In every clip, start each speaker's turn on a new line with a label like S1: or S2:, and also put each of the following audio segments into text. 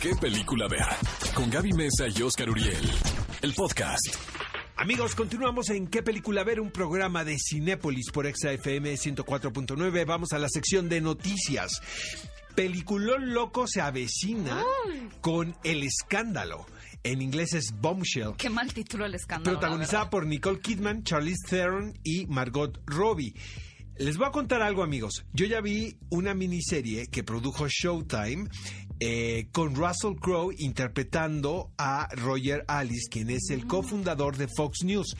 S1: qué película ver. Con Gaby Mesa y Oscar Uriel. El podcast.
S2: Amigos, continuamos en ¿Qué película ver? Un programa de Cinépolis por XFM 104.9. Vamos a la sección de noticias. Peliculón loco se avecina con El Escándalo. En inglés es Bombshell.
S3: Qué mal título el escándalo.
S2: Protagonizada por Nicole Kidman, Charlize Theron y Margot Robbie. Les voy a contar algo, amigos. Yo ya vi una miniserie que produjo Showtime eh, con Russell Crowe interpretando a Roger Alice, quien es el cofundador de Fox News.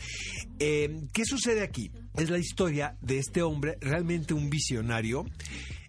S2: Eh, ¿Qué sucede aquí? Es la historia de este hombre, realmente un visionario.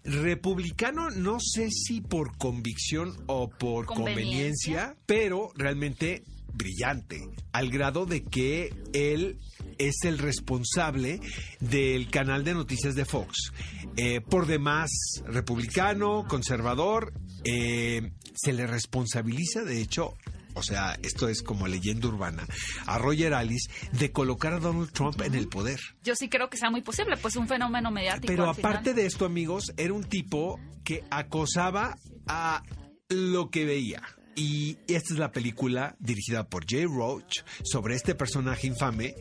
S2: Republicano, no sé si por convicción o por conveniencia,
S3: Conveniencia.
S2: pero realmente brillante, al grado de que él es el responsable del canal de noticias de Fox. Eh, por demás, republicano, conservador, eh, se le responsabiliza, de hecho, o sea, esto es como leyenda urbana, a Roger Alice de colocar a Donald Trump en el poder.
S3: Yo sí creo que sea muy posible, pues un fenómeno mediático.
S2: Pero
S3: final.
S2: aparte de esto, amigos, era un tipo que acosaba a lo que veía. Y esta es la película dirigida por Jay Roach sobre este personaje infame,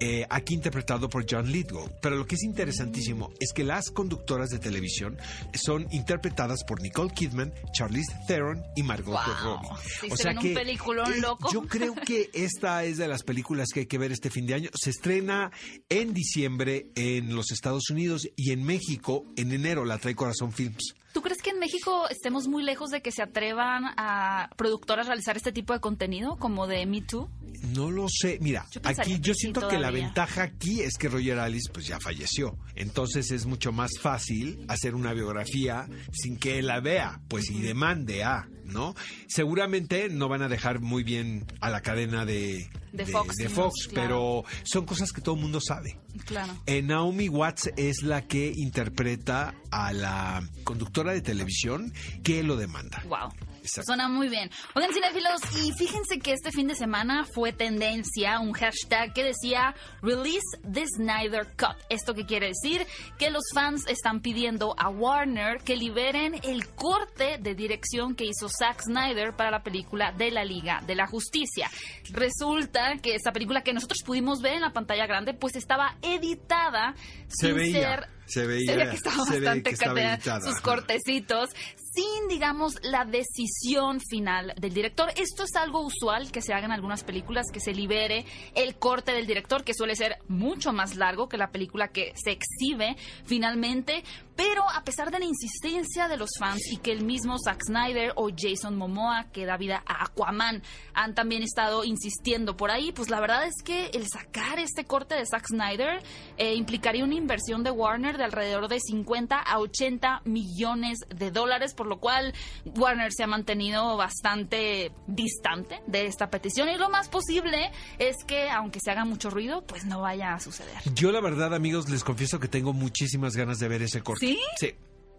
S2: eh, aquí interpretado por John Lithgow. Pero lo que es interesantísimo es que las conductoras de televisión son interpretadas por Nicole Kidman, Charlize Theron y Margot
S3: Wow.
S2: Robbie.
S3: Sí, se ven un peliculón
S2: eh,
S3: loco.
S2: Yo creo que esta es de las películas que hay que ver este fin de año. Se estrena en diciembre en los Estados Unidos y en México en enero la trae Corazón Films.
S3: ¿Tú crees que en México estemos muy lejos de que se atrevan a productoras a realizar este tipo de contenido, como de Me Too?
S2: No lo sé. Mira,
S3: Yo
S2: aquí yo
S3: sí,
S2: siento que la ventaja aquí es que Roger Alice pues ya falleció. Entonces es mucho más fácil hacer una biografía sin que él la vea, pues y demande a, ¿no? Seguramente no van a dejar muy bien a la cadena de,
S3: De Fox
S2: de
S3: News,
S2: Fox,
S3: claro.
S2: pero son cosas que todo el mundo sabe.
S3: Claro.
S2: Eh, Naomi Watts es la que interpreta a la conductora de televisión que lo demanda.
S3: Wow.
S2: Exacto.
S3: Suena muy bien. Oigan, cinéfilos, y fíjense que este fin de semana fue tendencia un hashtag que decía Release the Snyder Cut. ¿Esto qué quiere decir? Que los fans están pidiendo a Warner que liberen el corte de dirección que hizo Zack Snyder para la película de la Liga de la Justicia. Resulta que esta película que nosotros pudimos ver en la pantalla grande, pues estaba editada
S2: Se
S3: sin
S2: veía,
S3: ser
S2: se veía,
S3: que estaba
S2: se ve
S3: bastante
S2: que estaba
S3: catea-
S2: editada,
S3: sus cortecitos sin, digamos, la decisión final del director. Esto es algo usual que se haga en algunas películas, que se libere el corte del director, que suele ser mucho más largo que la película que se exhibe finalmente. Pero a pesar de la insistencia de los fans y que el mismo Zack Snyder o Jason Momoa, que da vida a Aquaman, han también estado insistiendo por ahí, pues la verdad es que el sacar este corte de Zack Snyder eh, implicaría una inversión de Warner de alrededor de 50 a 80 millones de dólares, lo cual Warner se ha mantenido bastante distante de esta petición y lo más posible es que aunque se haga mucho ruido, pues no vaya a suceder.
S2: Yo la verdad, amigos, les confieso que tengo muchísimas ganas de ver ese corte.
S3: ¿Sí?
S2: Sí.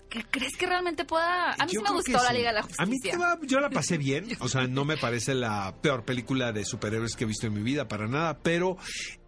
S3: ¿Qué ¿Crees que realmente pueda? A mí
S2: Yo
S3: sí me gustó la. Liga de la
S2: A mí
S3: Justicia.
S2: te va- yo la pasé bien, o sea, no me parece la peor película de superhéroes que he visto en mi vida, para nada, pero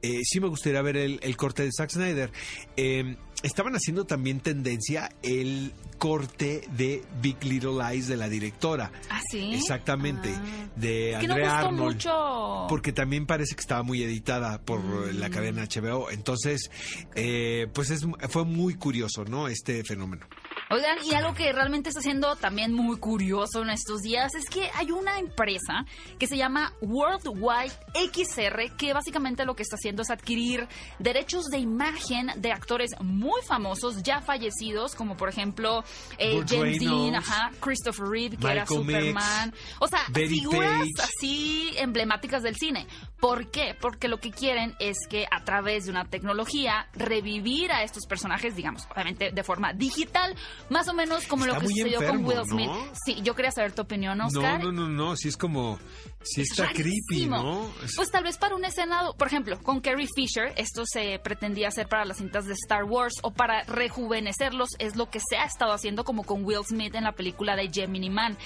S2: eh, sí me gustaría ver el, el corte de Zack Snyder. Eh, estaban haciendo también tendencia el corte de Big Little Lies de la directora.
S3: ¿Ah, sí?
S2: Exactamente,
S3: Ah.
S2: de
S3: Es que no
S2: Andrea
S3: gustó
S2: Arnold.
S3: mucho.
S2: Porque también parece que estaba muy editada por
S3: Mm.
S2: la cadena HBO. Entonces, eh, pues es, fue muy curioso, ¿no? Este fenómeno.
S3: Oigan, y algo que realmente está siendo también muy curioso en estos días es que hay una empresa que se llama Worldwide XR que básicamente lo que está haciendo es adquirir derechos de imagen de actores muy famosos ya fallecidos, como por ejemplo eh, James Dean, ajá, Christopher Reeve, que era Superman. O sea,
S2: Betty
S3: figuras
S2: Page.
S3: así emblemáticas del cine. ¿Por qué? Porque lo que quieren es que a través de una tecnología revivir a estos personajes, digamos, obviamente de forma digital, más o menos como
S2: Está
S3: lo que sucedió
S2: enfermo,
S3: con Will Smith.
S2: ¿no?
S3: Sí, yo quería saber tu opinión, Oscar.
S2: No, no, no, no, sí es como, sí
S3: Es
S2: está creepy. ¿no? Es-
S3: Pues tal vez para una escena, por ejemplo, con Carrie Fisher, esto se pretendía hacer para las cintas de Star Wars o para rejuvenecerlos, es lo que se ha estado haciendo como con Will Smith en la película de Gemini Man.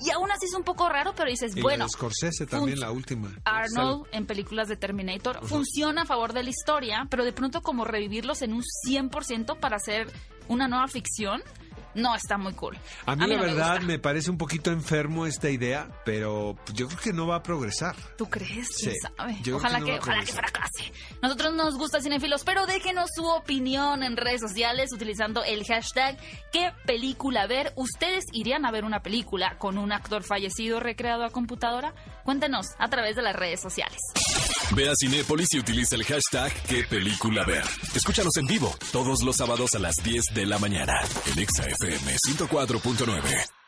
S3: Y aún así es un poco raro, pero dices,
S2: y la
S3: bueno,
S2: de Scorsese también, la última.
S3: Arnold en películas de Terminator funciona a favor de la historia, pero de pronto como revivirlos en un 100% para hacer una nueva ficción, no está muy cool.
S2: A mí, la
S3: no
S2: verdad me, parece un poquito enfermo esta idea, pero yo creo que no va a progresar.
S3: ¿Tú crees? ¿Quién
S2: Sí,
S3: sabe?
S2: yo
S3: Ojalá
S2: que no
S3: que, ojalá que fracase. Nosotros nos gusta Cinefilos, pero déjenos su opinión en redes sociales utilizando el hashtag ¿Qué película ver? ¿Ustedes irían a ver una película con un actor fallecido recreado a computadora? Cuéntenos a través de las redes sociales.
S1: Ve a Cinépolis y utiliza el hashtag qué película ver. Escúchanos en vivo todos los sábados a las 10 de la mañana en Exa FM 104.9.